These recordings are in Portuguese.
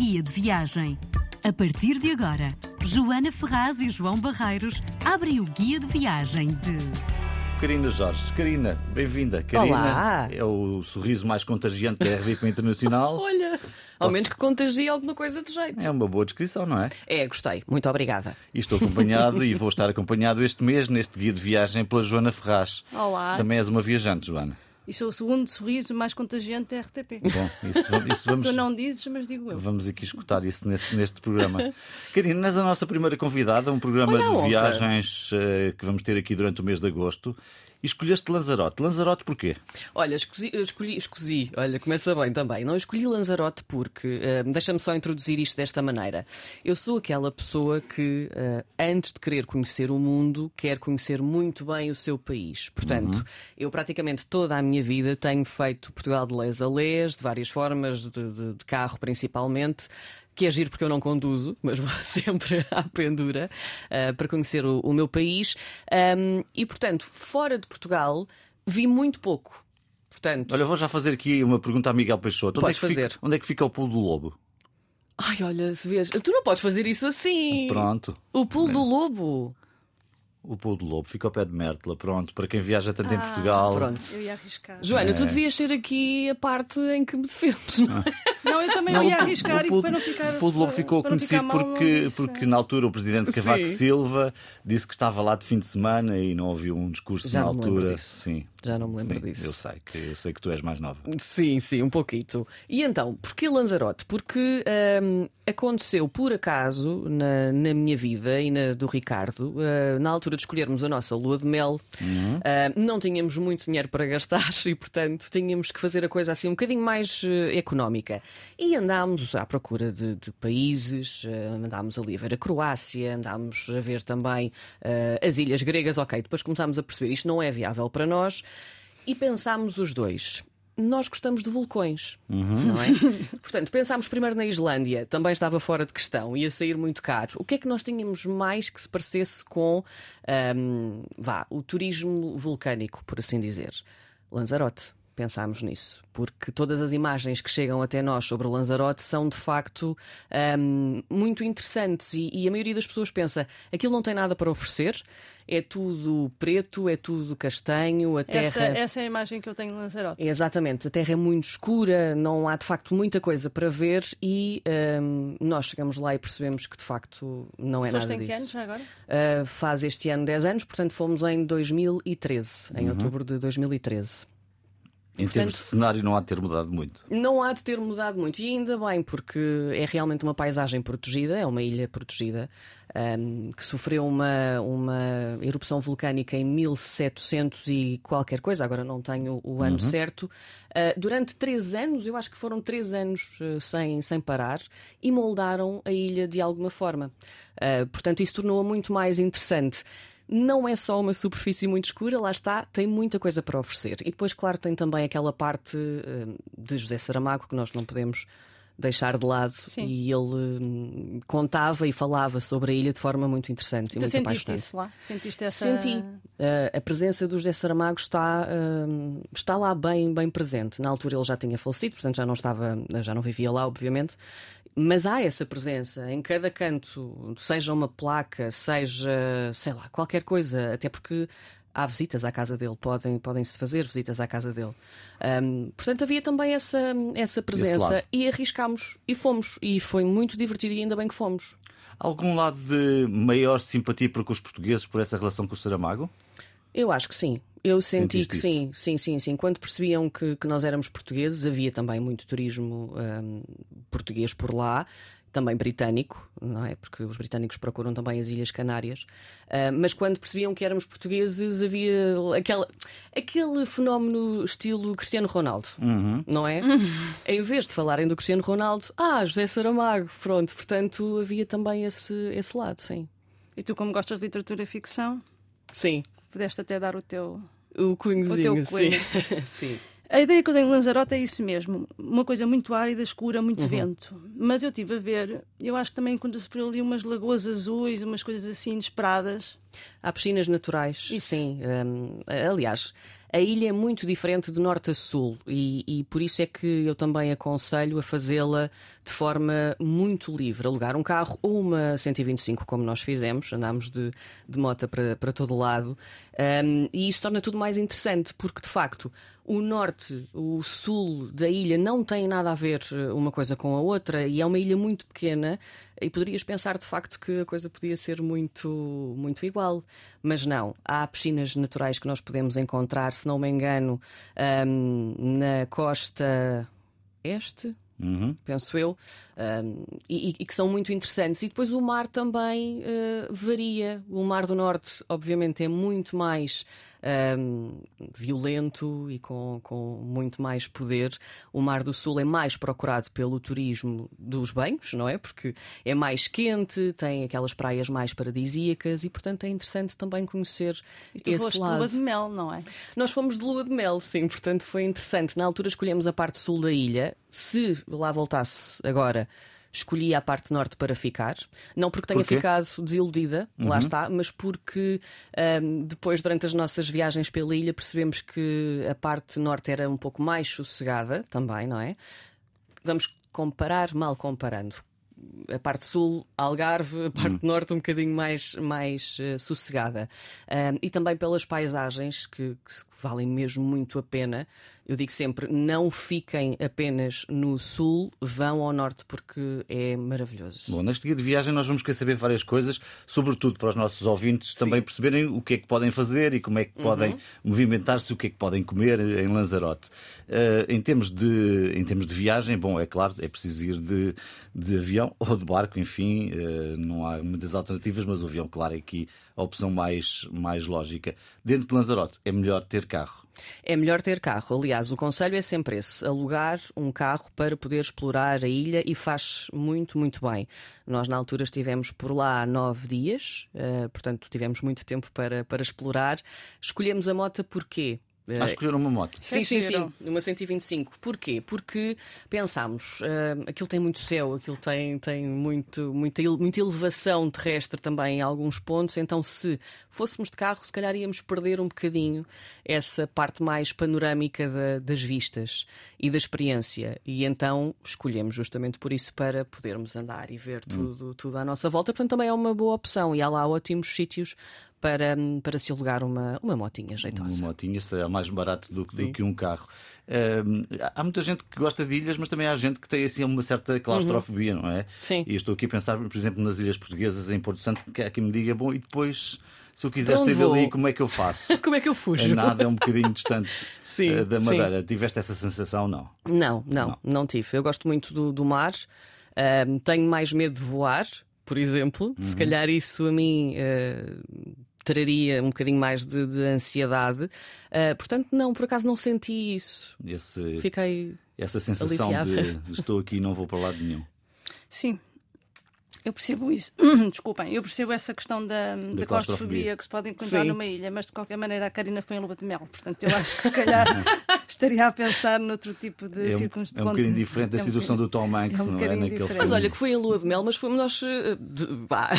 Guia de Viagem. A partir de agora, Joana Ferraz e João Barreiros abrem o Guia de Viagem de. Karina Jorge. Karina, bem-vinda. Karina Olá. é o sorriso mais contagiante da RDP Internacional. Olha, ao menos que contagie alguma coisa de jeito. É uma boa descrição, não é? É, gostei. Muito obrigada. E estou acompanhado e vou estar acompanhado este mês neste guia de viagem pela Joana Ferraz. Olá. Também és uma viajante, Joana. E sou o segundo sorriso mais contagiante da RTP. Bom, isso, isso vamos, Tu não dizes, mas digo eu. vamos aqui escutar isso neste, neste programa. Karina, és a nossa primeira convidada, um programa Olha de viagens eh, que vamos ter aqui durante o mês de agosto. E escolheste Lanzarote. Lanzarote porquê? Olha, escolhi, escolhi, escolhi, olha, começa bem também. Não escolhi Lanzarote porque, eh, deixa-me só introduzir isto desta maneira. Eu sou aquela pessoa que, eh, antes de querer conhecer o mundo, quer conhecer muito bem o seu país. Portanto, eu praticamente toda a minha vida tenho feito Portugal de les a les, de várias formas, de, de- de carro principalmente. Que é giro porque eu não conduzo, mas vou sempre à pendura eh, para conhecer o, o meu país. Ahm, e, portanto, fora de Portugal, vi muito pouco. Portanto, Olha, vou já fazer aqui uma pergunta a Miguel Peixoto. Onde, é que fica, fazer. onde é que fica o pulo do lobo? ai, olha, se vês, tu não podes fazer isso assim. Pronto. O pulo do lobo. O pulo do lobo fica ao pé de Mértola. Pronto. Para quem viaja tanto em Ah, Portugal. Pronto. Eu ia arriscar. Joana, tu É. devias ser aqui a parte em que me defendes, não é? Não, eu também Não, ia arriscar o e para não ficar. O pulo do lobo ficou conhecido mal, porque, porque na altura o presidente Cavaco Sim. Silva disse que estava lá de fim de semana e não ouviu um discurso Já na altura. disso. Sim. Já não me lembro Sim, disso. Eu sei, que, eu sei que tu és mais nova. Sim, sim, um pouquito. E então, porquê Lanzarote? Porque hum, aconteceu por acaso na, na minha vida e na do Ricardo, uh, na altura de escolhermos a nossa lua de mel, uh, não tínhamos muito dinheiro para gastar e, portanto, tínhamos que fazer a coisa assim um bocadinho mais uh, económica. E andámos à procura de, de países, uh, andámos ali a ver a Croácia, andámos a ver também uh, as ilhas gregas. Ok, depois começámos a perceber isto não é viável para nós. E pensámos os dois. Nós gostamos de vulcões, não é? Portanto, pensámos primeiro na Islândia, também estava fora de questão, ia sair muito caro. O que é que nós tínhamos mais que se parecesse com ahm, vá, o turismo vulcânico, por assim dizer? Lanzarote. Pensámos nisso, porque todas as imagens que chegam até nós sobre Lanzarote são de facto ahm, muito interessantes e, e a maioria das pessoas pensa aquilo não tem nada para oferecer, é tudo preto, é tudo castanho, a terra. Essa, essa é a imagem que eu tenho de Lanzarote. Exatamente, a Terra é muito escura, não há de facto muita coisa para ver e hum, nós chegamos lá e percebemos que de facto não é nada em que anos disso. já agora? Uh, faz este ano 10 anos, portanto fomos em 2013, em outubro de 2013. Em termos de cenário, não há de ter mudado muito. Não há de ter mudado muito, e ainda bem, porque é realmente uma paisagem protegida, é uma ilha protegida, ahm, que sofreu uma, uma erupção vulcânica em 1700 e qualquer coisa, agora não tenho o ano certo. Ah, durante três anos, eu acho que foram três anos ah, sem, sem parar, e moldaram a ilha de alguma forma. Ah, portanto, isso tornou-a muito mais interessante. Não é só uma superfície muito escura, lá está, tem muita coisa para oferecer. E depois, claro, tem também aquela parte eh, de José Saramago que nós não podemos deixar de lado. Sim. E ele hum, contava e falava sobre a ilha de forma muito interessante e Tu muito sentiste apaixonante. isso lá? Sentiste essa. Senti. Eh, a presença do José Saramago está, hum, está lá bem, bem presente. Na altura ele já tinha falecido, portanto já não estava, já não vivia lá, obviamente. Mas há essa presença em cada canto, seja uma placa, seja, sei lá, qualquer coisa, até porque há visitas à casa dele, podem, podem se fazer visitas à casa dele. Hum, portanto, havia também essa, essa presença e arriscámos e fomos. E foi muito divertido e ainda bem que fomos. Algum lado de maior simpatia para com os portugueses por essa relação com o Saramago? Eu acho que sim. Eu senti Sentiste que isso? sim, sim, sim, sim. Quando percebiam que, que nós éramos portugueses, havia também muito turismo hum, português por lá, também britânico, não é? Porque os britânicos procuram também as Ilhas Canárias. Ah, mas quando percebiam que éramos portugueses, havia aquela, aquele fenómeno estilo Cristiano Ronaldo, não é? Em vez de falarem do Cristiano Ronaldo, ah, José Saramago, pronto. Portanto, havia também esse, esse lado, sim. E tu, como gostas de literatura e ficção, Sim. Pudeste até dar o teu. O cunhozinho, O teu cunho. sim. sim. A ideia que eu tenho de Lanzarote é isso mesmo. Uma coisa muito árida, escura, Uhum. muito vento. Mas eu estive a ver, eu acho que também encontra-se por ali umas lagoas azuis, umas coisas assim inesperadas. Há piscinas naturais, Isso. sim. hum, aliás, a ilha é muito diferente de norte a sul e, e por isso é que eu também aconselho a fazê-la de forma muito livre. Alugar um carro ou uma 125, como nós fizemos, andámos de, de moto para, para todo lado. Um, e isso torna tudo mais interessante, porque de facto o norte, o sul da ilha não tem nada a ver eh, uma coisa com a outra e é uma ilha muito pequena e poderias pensar de facto que a coisa podia ser muito, muito igual. Mas não, há piscinas naturais que nós podemos encontrar, se não me engano, na costa este, Uhum. penso eu, um, e, e, que são muito interessantes. E depois o mar também uh, varia. O Mar do Norte, obviamente, é muito mais um, violento e com, com muito mais poder. O Mar do Sul é mais procurado pelo turismo dos banhos, não é? Porque é mais quente, tem aquelas praias mais paradisíacas e, portanto, é interessante também conhecer e tu esse lado. de lua de mel, não é? Nós fomos de lua de mel, sim, portanto foi interessante. Na altura escolhemos a parte sul da ilha. Se lá voltasse agora escolhi a parte norte para ficar. Não porque tenha ficado desiludida, uhum. lá está, mas porque um, depois, durante as nossas viagens pela ilha, percebemos que a parte norte era um pouco mais sossegada também, não é? Vamos comparar, mal comparando a parte sul, Algarve, a parte hum. norte um bocadinho mais, mais uh, sossegada. Um, e também pelas paisagens que, que, valem mesmo muito a pena. Eu digo sempre: não fiquem apenas no sul, vão ao norte porque é maravilhoso. Bom, neste dia de viagem nós vamos querer saber várias coisas, sobretudo para os nossos ouvintes também Sim. perceberem o que é que podem fazer e como é que uhum. podem movimentar-se, o que é que podem comer em Lanzarote. Uh, em, termos de, em termos de viagem, bom, é claro, é preciso ir de, de avião ou de barco, enfim, uh, não há muitas alternativas, mas o avião, claro, é aqui a opção mais, mais lógica. Dentro de Lanzarote, é melhor ter carro? É melhor ter carro. Aliás, o conselho é sempre esse: alugar um carro para poder explorar a ilha e faz muito, muito bem. Nós, na altura, estivemos por lá nove dias, uh, portanto, tivemos muito tempo para, para explorar. Escolhemos a moto porquê? A escolher uma moto. Sim, sim, sim. Uma 125. Porquê? Porque pensámos, uh, aquilo tem muito céu, aquilo tem, tem muito, muita, muita elevação terrestre também em alguns pontos, então se fôssemos de carro, se calhar íamos perder um bocadinho essa parte mais panorâmica da, das vistas e da experiência. E então escolhemos justamente por isso para podermos andar e ver hum. tudo, hum. tudo à nossa volta. Portanto, também é uma boa opção e há lá ótimos sítios para, para se alugar uma, uma motinha jeitosa. Uma motinha será mais barato do, do que um carro. Há muita gente que gosta de ilhas, mas também há gente que tem assim uma certa claustrofobia, uhum. não é? Sim. E estou aqui a pensar, por exemplo, nas ilhas portuguesas em Porto Santo, que há quem me diga, bom, e depois se eu quiser sair dali, como é que eu faço? como é que eu fujo? Nada, é um bocadinho distante sim, uh, da Madeira. Sim. Tiveste essa sensação, não? Não, não, não, não tive. Eu gosto muito do, do mar, tenho mais medo de voar, por exemplo. Uhum. Se calhar isso a mim uh, traria um bocadinho mais de, de ansiedade. Uh, portanto, não, por acaso não senti isso. Esse, Fiquei. Essa sensação de, de estou aqui e não vou para lado nenhum. Sim, eu percebo isso. Desculpem, eu percebo essa questão da, da, da claustrofobia que se pode encontrar Sim. numa ilha, mas de qualquer maneira a Karina foi em lua de mel. Portanto, eu acho que se calhar estaria a pensar noutro tipo de é circunstâncias. É um bocadinho diferente da é um situação do Tom Hanks, é um não é? Naquele filme. Mas olha que foi em lua de mel, mas fomos nós. Uh, de, vá.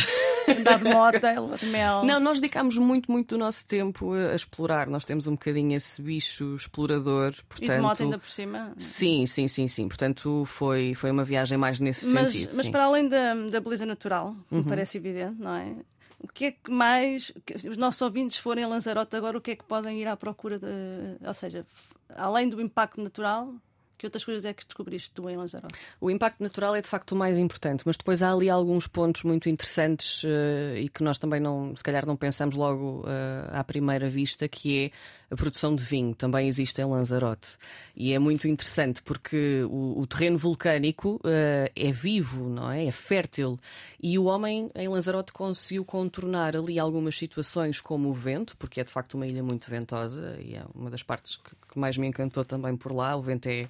Andar de moto, lua de mel. Não, nós dedicámos muito, muito do nosso tempo a, a, explorar. Nós temos um bocadinho esse bicho explorador. Portanto... E de moto ainda por cima? Sim, sim, sim, sim. Portanto, foi, foi uma viagem mais nesse mas, sentido. Mas sim. para além da, da beleza natural, uhum. me parece evidente, não é? O que é que mais. Os nossos ouvintes forem a Lanzarote agora, o que é que podem ir à procura de. Ou seja, além do impacto natural, que outras coisas é que descobriste tu em Lanzarote? O impacto natural é de facto o mais importante, mas depois há ali alguns pontos muito interessantes uh, e que nós também não, se calhar não pensamos logo uh, à primeira vista, que é a produção de vinho. Também existe em Lanzarote. E é muito interessante porque o, o terreno vulcânico uh, é vivo, não é? É fértil. E o homem em Lanzarote conseguiu contornar ali algumas situações como o vento, porque é de facto uma ilha muito ventosa e é uma das partes que, que mais me encantou também por lá. O vento é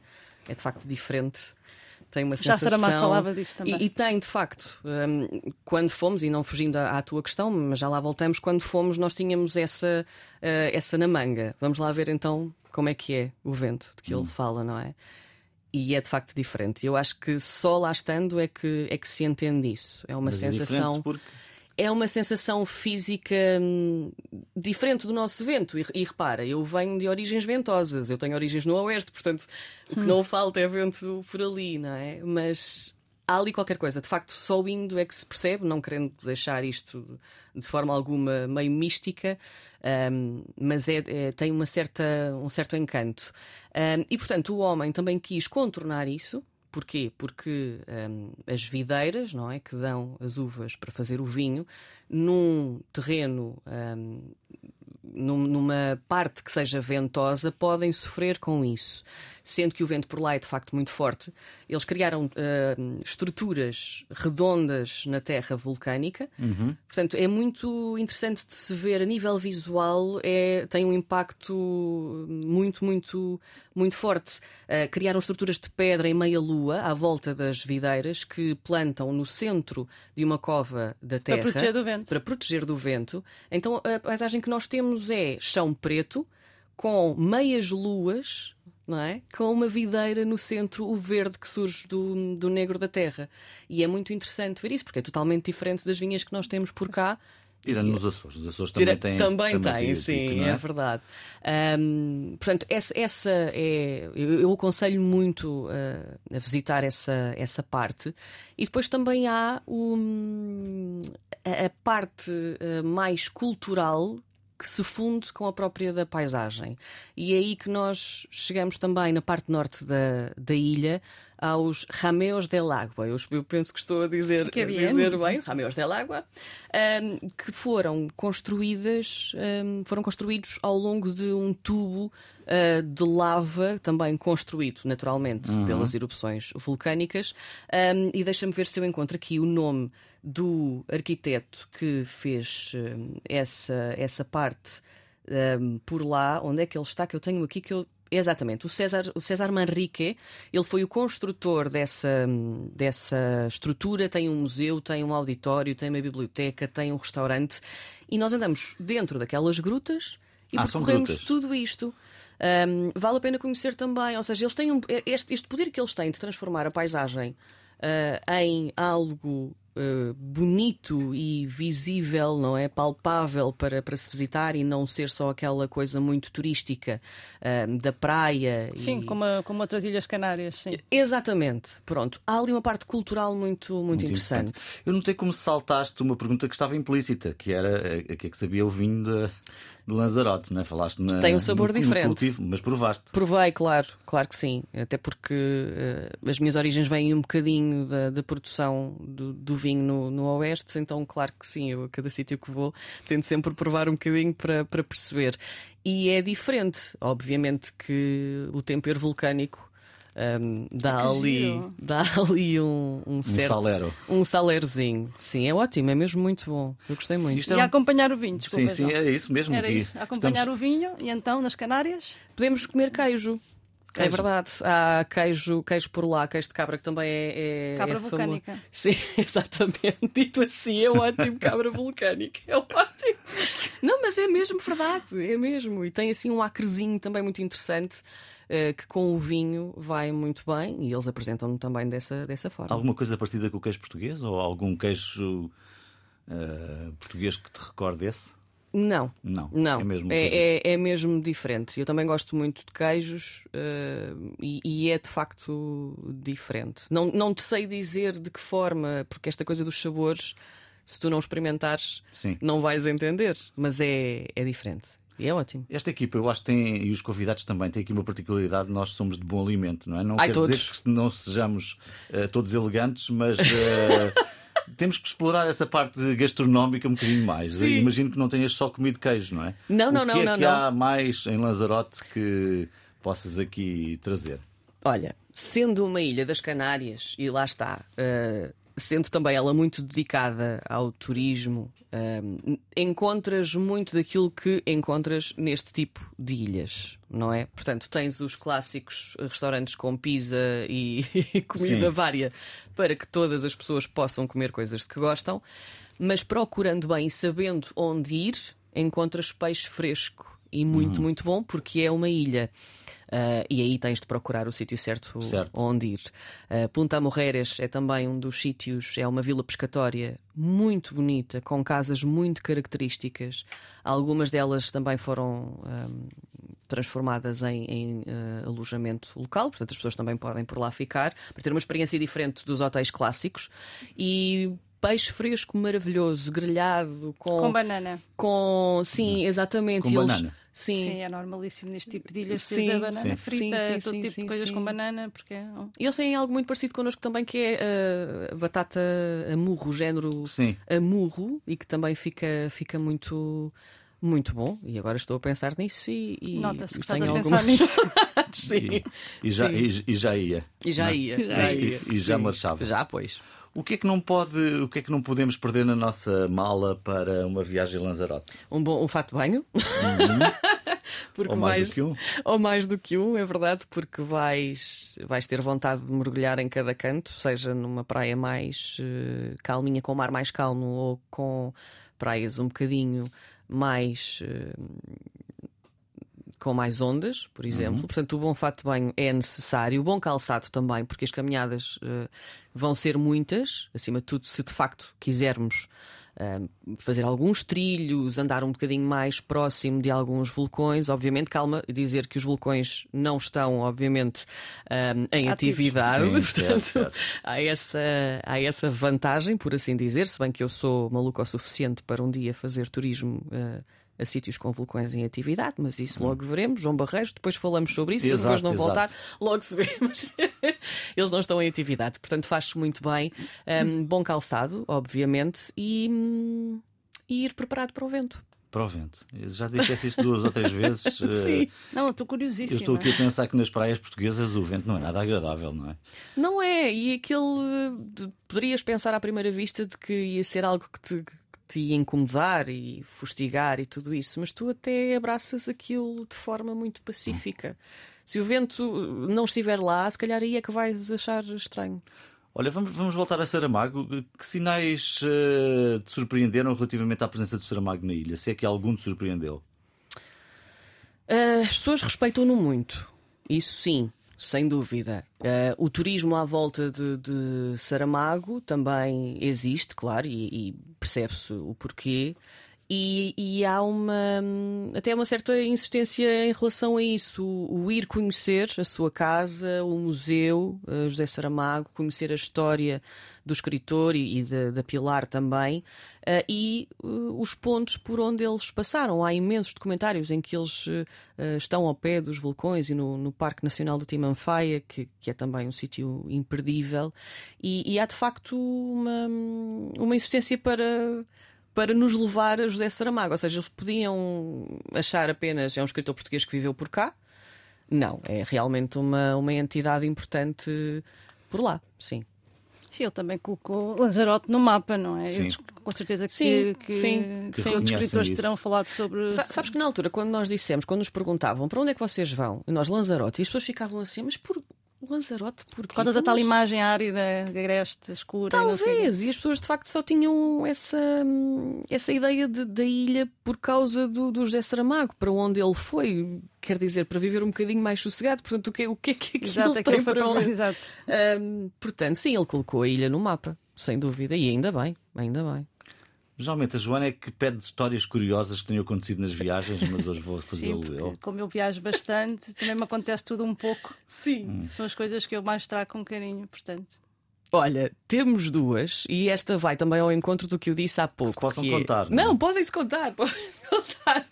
é de facto diferente tem uma Já sensação. Já Saramago falava disso também. E, e tem, de facto. Um, quando fomos, e não fugindo à, à, tua questão, mas já lá voltamos, quando fomos, nós tínhamos essa, uh, essa na manga. Vamos lá ver então como é que é o vento de que hum. ele fala, não é? E é de facto diferente. Eu acho que só lá estando é que, é que se entende isso. É uma mas sensação. É porque... é uma sensação física hum, diferente do nosso vento. E, e, repara, eu venho de origens ventosas, eu tenho origens no oeste, portanto, o que não falta é vento por ali, não é? Mas há ali qualquer coisa. De facto, só indo é que se percebe, não querendo deixar isto de forma alguma meio mística, um, mas é, é, tem uma certa, um certo encanto. Um, e, portanto, o homem também quis contornar isso. Porquê? Porque um, as videiras, não é, que dão as uvas para fazer o vinho, num terreno numa parte que seja ventosa, podem sofrer com isso. Sendo que o vento por lá é de facto muito forte, eles criaram uh, estruturas redondas na terra vulcânica. Uhum. Portanto, é muito interessante de se ver a nível visual, é, tem um impacto muito, muito, muito forte. Uh, criaram estruturas de pedra em meia-lua à volta das videiras que plantam no centro de uma cova da terra para proteger do vento. Para proteger do vento. Então, a paisagem que nós temos é chão preto, com meias luas, não é? com uma videira no centro, o verde que surge do, do negro da terra. E é muito interessante ver isso, porque é totalmente diferente das vinhas que nós temos por cá. Tirando nos Açores. Os Açores também têm. Também, também têm, sim, é? é? verdade. Portanto, essa, essa é. Eu, eu aconselho muito uh, a visitar essa, essa parte. E depois também há um, a, a parte uh, mais cultural que se funde com a própria da paisagem. E é aí que nós chegamos também na parte norte da, da ilha aos Rameos del Agua. Eu, eu penso que estou a dizer, que a dizer bem, Rameos del Agua, um, que foram construídas, um, foram construídos ao longo de um tubo uh, de lava, também construído naturalmente uhum. pelas erupções vulcânicas. Um, e deixa-me ver se eu encontro aqui o nome do arquiteto que fez essa, essa parte um, por lá. Onde é que ele está? Que eu tenho aqui que eu Exatamente. O César, o César Manrique, ele foi o construtor dessa, dessa estrutura. Tem um museu, tem um auditório, tem uma biblioteca, tem um restaurante. E nós andamos dentro daquelas grutas e ah, percorremos tudo isto. Um, vale a pena conhecer também. Ou seja, eles têm um, este, este poder que eles têm de transformar a paisagem uh, em algo Uh, bonito e visível, não é? Palpável para, para se visitar e não ser só aquela coisa muito turística uh, da praia. Sim, e... como, a, como outras Ilhas Canárias. Sim. Exatamente. Pronto. Há ali uma parte cultural muito, muito, muito interessante. interessante. Eu notei como saltaste uma pergunta que estava implícita, que era a que é que sabia o vinho de de Lanzarote, não é? Falaste na, Tem um sabor no, diferente. No cultivo, mas provaste. Provei, claro, claro que sim. Até porque uh, as minhas origens vêm um bocadinho da, da produção do, do vinho no, no, Oeste, então, claro que sim, eu a cada sítio que vou tento sempre provar um bocadinho para, para perceber. E é diferente, obviamente, que o tempero vulcânico um, dá, ali, dá ali um, um, certo, um salero. Um salerozinho. Sim, é ótimo, é mesmo muito bom. Eu gostei muito. Isto e acompanhar o vinho, desculpa. Sim, sim, era isso mesmo. Era isso, acompanhar Estamos... o vinho e então nas Canárias. Podemos comer queijo. É queijo. É verdade, há queijo, queijo por lá, queijo de cabra que também é. é cabra é vulcânica. Sim, exatamente. Dito assim, é ótimo, cabra vulcânica. É ótimo. Não, mas é mesmo verdade, é mesmo. E tem assim um acrezinho também muito interessante. Eh, que com o vinho vai muito bem e eles apresentam-no também dessa, dessa forma. Alguma coisa parecida com o queijo português ou algum queijo uh, português que te recorde esse? Não. Não. não. É, mesmo é, é, é, mesmo diferente. Eu também gosto muito de queijos uh, e, e, é de facto diferente. Não, não te sei dizer de que forma, porque esta coisa dos sabores, se tu não experimentares, Sim. não vais entender. Mas é, é diferente. E é ótimo. Esta equipa, eu acho que tem, e os convidados também, têm aqui uma particularidade: nós somos de bom alimento, não é? Não Ai, quer todos. dizer que não sejamos uh, todos elegantes, mas. Uh, temos que explorar essa parte gastronómica um bocadinho mais. Imagino que não tenhas só comido queijo, não é? Não, não, o que não. é não, que não. há mais em Lanzarote que possas aqui trazer? Olha, sendo uma ilha das Canárias, e lá está, uh, sendo também ela muito dedicada ao turismo, um, encontras muito daquilo que encontras neste tipo de ilhas, não é? Portanto, tens os clássicos restaurantes com pizza e, e comida Sim. vária para que todas as pessoas possam comer coisas que gostam, mas procurando bem e sabendo onde ir, encontras peixe fresco e muito, muito bom, porque é uma ilha. Uh, e aí tens de procurar o sítio certo, Certo. onde ir. Uh, Punta Morreres é também um dos sítios, é uma vila pescatória muito bonita, com casas muito características. Algumas delas também foram um, transformadas em, em, uh, alojamento local, portanto as pessoas também podem por lá ficar, para ter uma experiência diferente dos hotéis clássicos. E peixe fresco maravilhoso, grelhado, com. Com banana. com- sim, exatamente. Com eles- banana. Sim. Sim, é normalíssimo neste tipo de ilhas a banana sim. frita, Sim, sim, todo sim, tipo sim, de coisas sim. com banana, porque é E Eles têm algo muito parecido connosco também, que é uh, a batata amurro, o género Sim. amurro, e que também fica, fica muito, muito bom. E agora estou a pensar nisso e, e Nota-se que e estás a pensar algumas- nisso. Sim. E já, Sim. e, e já ia. E já é? ia. Já ia. E já marchava. Já, pois. O que é que não pode, o que é que não podemos perder na nossa mala para uma viagem a Lanzarote? Um, bom, um fato de banho. porque Ou mais vais, do que um? Ou mais do que um, é verdade, porque vais, vais ter vontade de mergulhar em cada canto, seja numa praia mais eh, calminha, com o mar mais calmo, ou com praias um bocadinho mais. eh, com mais ondas, por exemplo. Portanto, o bom fato de banho é necessário, o bom calçado também, porque as caminhadas eh, vão ser muitas, acima de tudo, se de facto quisermos fazer alguns trilhos, andar um bocadinho mais próximo de alguns vulcões. Obviamente, calma, dizer que os vulcões não estão, obviamente, em Ativos. atividade. Sim, Portanto, certo, certo. Há, essa, há essa vantagem, por assim dizer, se bem que eu sou maluco o suficiente para um dia fazer turismo. eh, a sítios com vulcões em atividade, mas isso logo veremos. João Barreiros, depois falamos sobre isso. se Exato, depois não exato. voltar, logo se vê. Mas eles não estão em atividade, portanto faz-se muito bem. Um, bom calçado, obviamente, e, hum, e ir preparado para o vento. Para o vento. Eu Já disseste isso duas ou três vezes. eh, Sim. Não, eu estou Eu curiosíssima. estou aqui a pensar que nas praias portuguesas o vento não é nada agradável, não é? Não é, e aquele. de- Poderias pensar à primeira vista de que ia ser algo que te, que te ia incomodar e fustigar e tudo isso, mas tu até abraças aquilo de forma muito pacífica. Se o vento não estiver lá, se calhar aí é que vais achar estranho. Olha, vamos, vamos voltar a Saramago. Que sinais eh, te surpreenderam relativamente à presença do Saramago na ilha? Se é que algum te surpreendeu? As pessoas respeitam-no muito, isso sim, sem dúvida. Ah, o turismo à volta de, de Saramago também existe, claro, e, e percebe-se o porquê. E, e há uma até uma certa insistência em relação a isso, o, o ir conhecer a sua casa, o museu eh, José Saramago, conhecer a história do escritor e, e da, da Pilar também, eh, e eh, os pontos por onde eles passaram. Há imensos documentários em que eles estão ao pé dos vulcões e no, no Parque Nacional do Timanfaya, que, que é também um sítio imperdível, e, e há de facto uma, uma insistência para para nos levar a José Saramago. Ou seja, eles podiam achar apenas é um escritor português que viveu por cá. Não, é realmente uma, uma entidade importante por lá, sim. Sim, ele também colocou Lanzarote no mapa, não é? Sim. Eles, com certeza que, Sim, que, sim. Que sim, outros escritores isso. terão falado sobre. Sa- Sabes que na altura, quando nós dissemos, quando nos perguntavam para onde é que vocês vão, nós Lanzarote, e as pessoas ficavam assim, mas por Lanzarote, porquê? Por causa da tal Mas- imagem árida, agreste, escura. e. Talvez, e as pessoas de facto só tinham essa, essa ideia de- da ilha por causa do, do José Saramago, para onde ele foi, quer dizer, para viver um bocadinho mais sossegado. Portanto, o que, o que é que aquilo Exato, é que tem para para ver? Exato. Hum, portanto, sim, ele colocou a ilha no mapa, sem dúvida, e ainda bem, ainda bem. Geralmente a Joana é que pede histórias curiosas que tenham acontecido nas viagens, mas hoje vou fazê-lo eu. como eu viajo bastante, também me acontece tudo um pouco. Sim. São as coisas que eu mais trago com carinho, portanto. Olha, temos duas, e esta vai também ao encontro do que eu disse há pouco. se possam que é- contar, não é? Não, podem-se contar, podem-se contar.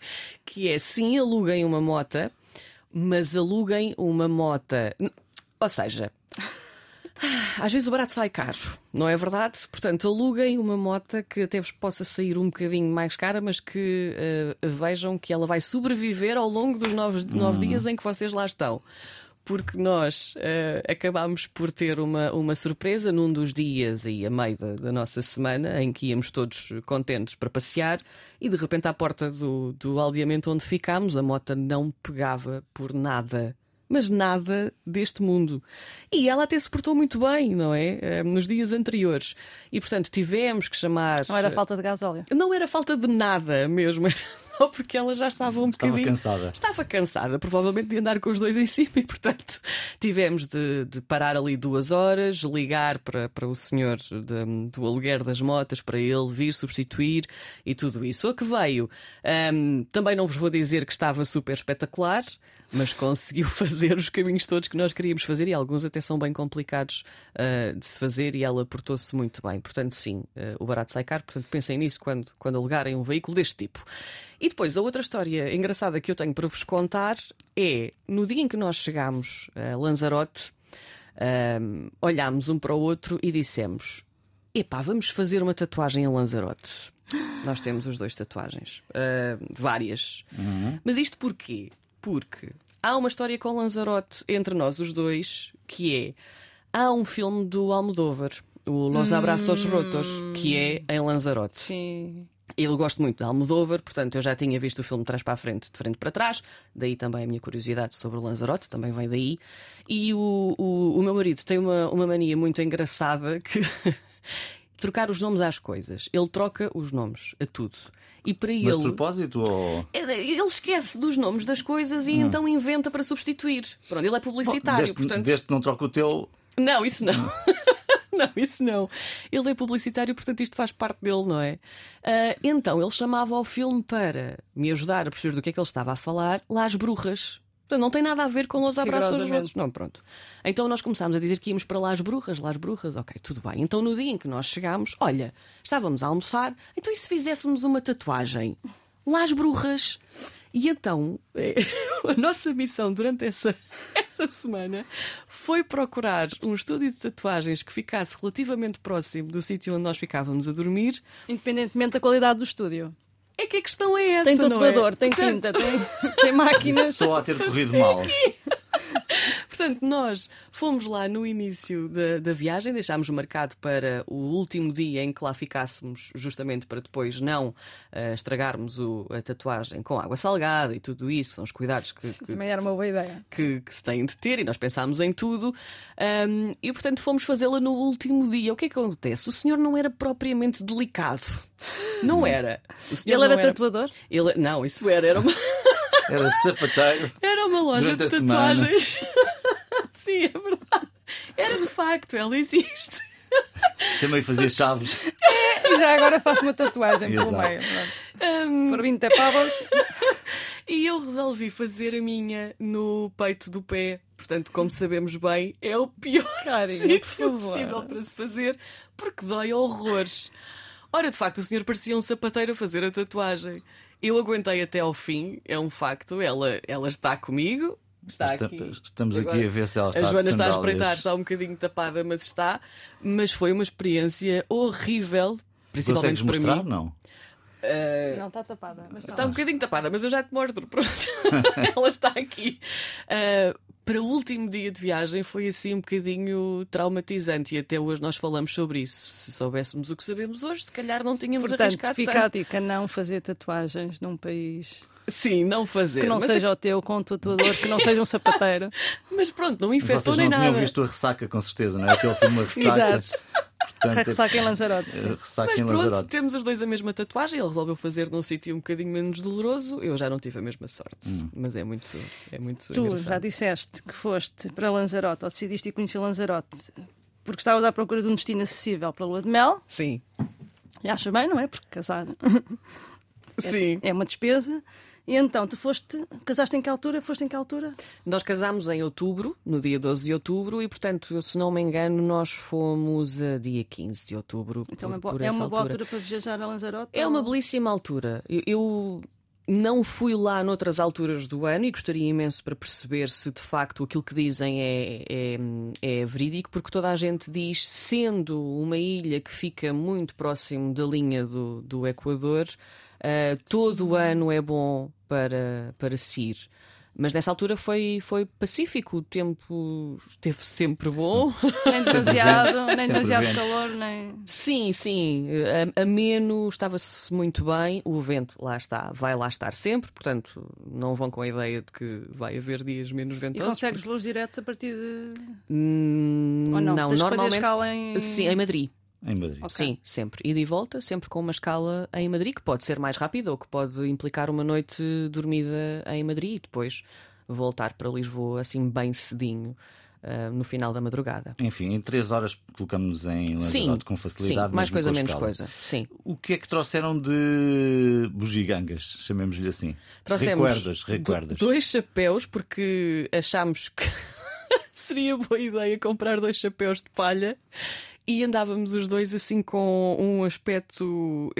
Que é sim, aluguem uma mota, mas aluguem uma mota. Ou seja, às vezes o barato sai caro, não é verdade? Portanto, aluguem uma mota que até vos possa sair um bocadinho mais cara, mas que eh, vejam que ela vai sobreviver ao longo dos nove, nove dias em que vocês lá estão. Porque nós eh, acabámos por ter uma, uma surpresa num dos dias aí a meio da, da nossa semana, em que íamos todos contentes para passear, e de repente à porta do, do aldeamento onde ficámos, a mota não pegava por nada mas nada deste mundo. E ela até se portou muito bem, não é? Eh, nos dias anteriores. E portanto tivemos que chamar. Não era falta de gasóleo. Não era falta de nada mesmo, era só porque ela já estava um Estava bocadinho. cansada. Estava cansada, provavelmente de andar com os dois em cima, e portanto tivemos de, de parar ali duas horas, ligar para, para o senhor de- do aluguer das motas para ele vir substituir e tudo isso. O que veio, ahm, também não vos vou dizer que estava super espetacular. Mas conseguiu fazer os caminhos todos que nós queríamos fazer e alguns até são bem complicados ah, de se fazer e ela portou-se muito bem. Portanto, sim, ah, o barato sai caro. Portanto, pensem nisso quando, quando alugarem um veículo deste tipo. E depois, a outra história engraçada que eu tenho para vos contar é no dia em que nós chegámos a Lanzarote, ahm, olhámos um para o outro e dissemos: Epá, vamos fazer uma tatuagem em Lanzarote. Nós temos os dois tatuagens, ah, várias. Mas isto porquê? Porque há uma história com Lanzarote entre nós os dois que é: há um filme do Almodóvar, o Los Abraços Rotos, que é em Lanzarote. Sim. Eu gosto muito de Almodóvar, portanto eu já tinha visto o filme de trás para a frente, de frente para trás, daí também a minha curiosidade sobre o Lanzarote, também vem daí. E o, o, o meu marido tem uma, uma mania muito engraçada que trocar os nomes às coisas. Ele troca os nomes a tudo. E para Mas de ele. propósito ou. Ele esquece dos nomes das coisas e então inventa para substituir. Pronto, ele é publicitário, desde, portanto. desde que não troca o teu. Não, isso não. não, isso não. Ele é publicitário, portanto isto faz parte dele, não é? Ah, então, ele chamava ao filme para me ajudar a perceber do que é que ele estava a falar, Las Brujas. Portanto, não tem nada a ver com os abraços Rigorosamente. rotos. Não, pronto. Então nós começámos a dizer que íamos para Las Brujas, Las Brujas, ok, tudo bem. Então no dia em que nós chegámos, olha, estávamos a almoçar, então e se fizéssemos uma tatuagem? Las Brujas. E então, a nossa missão durante essa, essa semana foi procurar um estúdio de tatuagens que ficasse relativamente próximo do sítio onde nós ficávamos a dormir. Independentemente da qualidade do estúdio. É que a questão é essa. Tem não é? tatuador, tem Portanto, tinta, tem, tem máquinas. Só a ter corrido mal. Portanto, nós fomos lá no início da, da viagem, deixámos marcado para o último dia em que lá ficássemos, justamente para depois não eh, estragarmos o- a tatuagem com água salgada e tudo isso, são os cuidados que, que- Também era uma boa ideia. que, que se têm de ter e nós pensámos em tudo. Ahm, e portanto fomos fazê-la no último dia. O que é que acontece? O senhor não era propriamente delicado. Não era. O senhor Ele não era tatuador? Ele- Não, isso era. Era uma, Era sapateiro. era uma loja Durante de tatuagens. É. Era de facto, ela existe. Também fazia chaves. E já agora faz uma tatuagem pelo meio. pronto. Por 20 pavos. E eu resolvi fazer a minha no peito do pé. Portanto, como sabemos bem, é o pior Carinha, por sítio favor. possível para se fazer, porque dói horrores. Ora, de facto, o senhor parecia um sapateiro a fazer a tatuagem. Eu aguentei até ao fim, é um facto. Ela, ela está comigo. Está Esta- aqui. Estamos aqui Agora, a ver se ela está A Joana de está a espreitar, está um bocadinho tapada, mas está. Mas foi uma experiência horrível, principalmente Consegues para mostrar? mim. Não. Não, está tapada. Mas Está um bocadinho tapada, mas eu já te mostro. Pronto. Ela está aqui. Ah, para o último dia de viagem foi assim um bocadinho traumatizante e até hoje nós falamos sobre isso. Se soubéssemos o que sabemos hoje, se calhar não tínhamos Portanto, arriscado fica tanto. a dica: não fazer tatuagens num país Sim, não fazer. que não mas, seja o teu, com um tatuador, que não seja um sapateiro. mas pronto, não infectou nem não tinham nada. visto a ressaca, com certeza, não é? Aquele filme A Ressaca. Exato. Portanto, Ressaca em Lanzarote. Ressaca Mas em pronto, Lanzarote. temos os dois a mesma tatuagem. Ele resolveu fazer num sítio um bocadinho menos doloroso. Eu já não tive a mesma sorte. Hum. Mas é muito, é muito Tu engraçado. já disseste que foste para Lanzarote, ou decidiste ir conhecer Lanzarote, porque estavas à procura de um destino acessível para a lua de mel. Sim, E achas bem, não é? Porque casar sim. é uma despesa. E então, tu foste, casaste em que altura? Foste em que altura? Nós casámos em outubro, no dia 12 de outubro, e portanto, se não me engano, nós fomos a dia 15 de outubro. Então por, é uma boa- por é uma boa altura. altura para viajar a Lanzarote? É uma ou- belíssima altura. Eu, eu não fui lá noutras alturas do ano e gostaria imenso para perceber se de facto aquilo que dizem é, é, é verídico, porque toda a gente diz, sendo uma ilha que fica muito próximo da linha do, do Equador, ah, todo o ano é bom para, para se ir. Mas nessa altura foi, foi pacífico, o tempo esteve sempre bom. Nem demasiado, nem demasiado calor, nem. Sim, sim, a- ameno, estava-se muito bem. O vento lá está, vai lá estar sempre, portanto, não vão com a ideia de que vai haver dias menos E ventosos. consegues voos diretos a partir de. Hum, Ou não? não, normalmente. em- Sim, em Madrid. Em Madrid. Ok. Sim, sempre. Ida e volta, sempre com uma escala em Madrid, que pode ser mais rápida ou que pode implicar uma noite dormida em Madrid e depois voltar para Lisboa assim bem cedinho. ah, no final da madrugada. Enfim, em três horas colocamos em Sim, Lanzarote com sim, facilidade. mais mesmo coisa, menos escala. coisa. Sim. O que é que trouxeram de bugigangas, chamemos-lhe assim? Trouxemos recuerdas, recuerdas. do- dois chapéus porque achámos que seria boa ideia comprar dois chapéus de palha e andávamos os dois assim com um aspecto,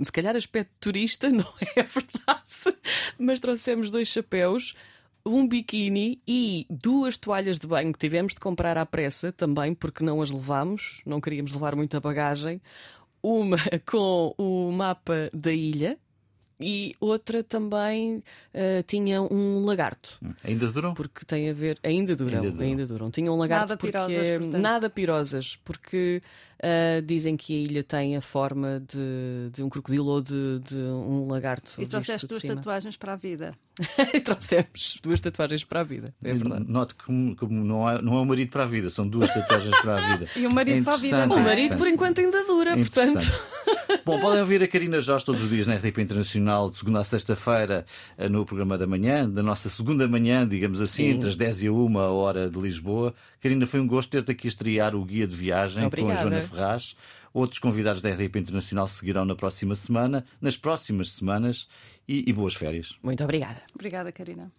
se calhar aspecto turista, não é verdade, mas trouxemos dois chapéus. Um biquíni e duas toalhas de banho que tivemos de comprar à pressa também, porque não as levámos, não queríamos levar muita bagagem. Uma com o mapa da ilha, e outra também eh, tinha um lagarto. Ainda duram? Porque tem a ver. Ainda duram, Ainda ainda duram. duram. Tinha um lagarto Nada porque. pirosas, portanto. Nada pirosas, porque eh, dizem que a ilha tem a forma de, de um crocodilo ou de, de um lagarto. E trouxeste duas cima. tatuagens para a vida. E trouxemos duas tatuagens para a vida. É verdade. Note que como, como não, é, não é um marido para a vida, são duas tatuagens para a vida. E o marido para a vida, O é? marido, por enquanto, ainda dura, portanto. Interessante. Bom, podem ouvir a Karina Jorge todos os dias na RTP Internacional, de segunda a sexta-feira, eh, no programa da manhã, da nossa segunda manhã, digamos assim, Sim. entre as 10 e a 1 a hora de Lisboa. Karina, foi um gosto ter-te aqui a estrear o guia de viagem com a Obrigada. Joana Ferraz. Outros convidados da RTP Internacional seguirão na próxima semana, nas próximas semanas, e, e boas férias. Muito obrigada. Obrigada, Karina.